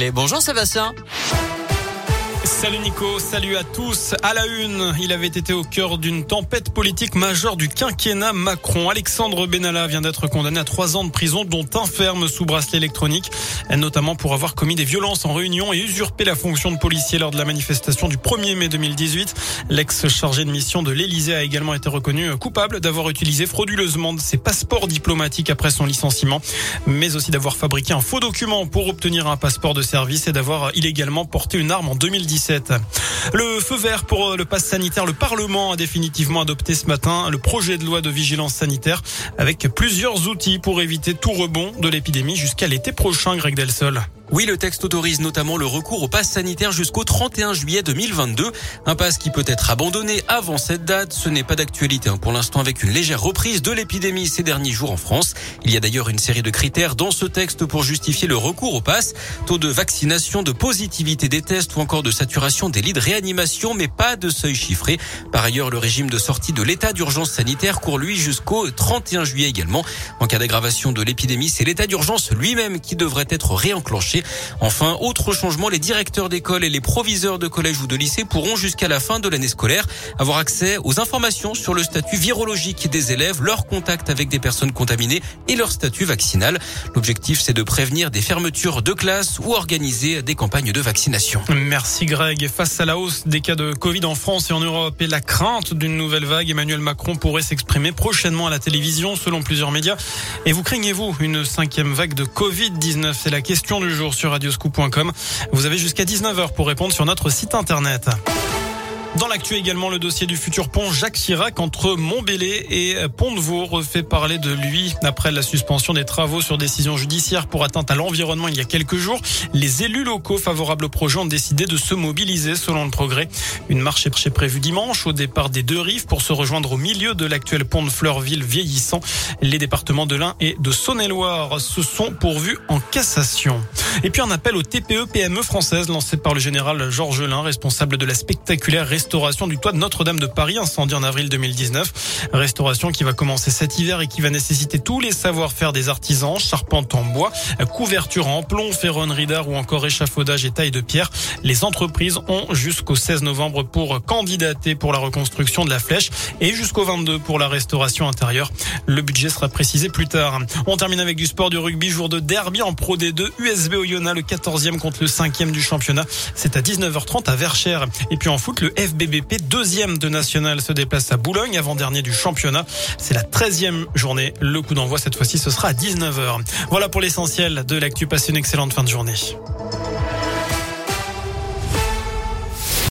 Les bonjour Sébastien. Salut Nico, salut à tous. À la une, il avait été au cœur d'une tempête politique majeure du quinquennat Macron. Alexandre Benalla vient d'être condamné à trois ans de prison, dont un ferme sous bracelet électronique, notamment pour avoir commis des violences en réunion et usurpé la fonction de policier lors de la manifestation du 1er mai 2018. L'ex-chargé de mission de l'Elysée a également été reconnu coupable d'avoir utilisé frauduleusement ses passeports diplomatiques après son licenciement, mais aussi d'avoir fabriqué un faux document pour obtenir un passeport de service et d'avoir illégalement porté une arme en 2017. Le feu vert pour le pass sanitaire. Le Parlement a définitivement adopté ce matin le projet de loi de vigilance sanitaire avec plusieurs outils pour éviter tout rebond de l'épidémie jusqu'à l'été prochain, Greg Delsol. Oui, le texte autorise notamment le recours au pass sanitaire jusqu'au 31 juillet 2022. Un pass qui peut être abandonné avant cette date. Ce n'est pas d'actualité hein, pour l'instant avec une légère reprise de l'épidémie ces derniers jours en France. Il y a d'ailleurs une série de critères dans ce texte pour justifier le recours au pass. Taux de vaccination, de positivité des tests ou encore de saturation des lits de réanimation, mais pas de seuil chiffré. Par ailleurs, le régime de sortie de l'état d'urgence sanitaire court lui jusqu'au 31 juillet également. En cas d'aggravation de l'épidémie, c'est l'état d'urgence lui-même qui devrait être réenclenché. Enfin, autre changement, les directeurs d'école et les proviseurs de collège ou de lycée pourront jusqu'à la fin de l'année scolaire avoir accès aux informations sur le statut virologique des élèves, leur contact avec des personnes contaminées et leur statut vaccinal. L'objectif, c'est de prévenir des fermetures de classes ou organiser des campagnes de vaccination. Merci Greg. Face à la hausse des cas de Covid en France et en Europe et la crainte d'une nouvelle vague, Emmanuel Macron pourrait s'exprimer prochainement à la télévision selon plusieurs médias. Et vous craignez-vous une cinquième vague de Covid-19 C'est la question du jour sur radioscoop.com. Vous avez jusqu'à 19h pour répondre sur notre site internet. Dans l'actu également, le dossier du futur pont Jacques Chirac entre Montbéliard et Pont-de-Vaux refait parler de lui après la suspension des travaux sur décision judiciaire pour atteinte à l'environnement il y a quelques jours. Les élus locaux favorables au projet ont décidé de se mobiliser selon le progrès. Une marche est prévue dimanche au départ des deux rives pour se rejoindre au milieu de l'actuel pont de Fleurville vieillissant. Les départements de l'Ain et de Saône-et-Loire se sont pourvus en cassation. Et puis un appel aux TPE-PME françaises lancé par le général Georges Lin, responsable de la spectaculaire restauration du toit de Notre-Dame de Paris, incendie en avril 2019. Restauration qui va commencer cet hiver et qui va nécessiter tous les savoir-faire des artisans, charpente en bois, couverture en plomb, ferronnerie d'art ou encore échafaudage et taille de pierre. Les entreprises ont jusqu'au 16 novembre pour candidater pour la reconstruction de la flèche et jusqu'au 22 pour la restauration intérieure. Le budget sera précisé plus tard. On termine avec du sport du rugby, jour de derby en Pro D2, USB Oyonnax, le 14e contre le 5e du championnat. C'est à 19h30 à Verchères. Et puis en foot, le FBBP, deuxième de national, se déplace à Boulogne, avant-dernier du championnat. C'est la 13e journée. Le coup d'envoi, cette fois-ci, ce sera à 19h. Voilà pour l'essentiel de l'actu. Passez une excellente fin de journée.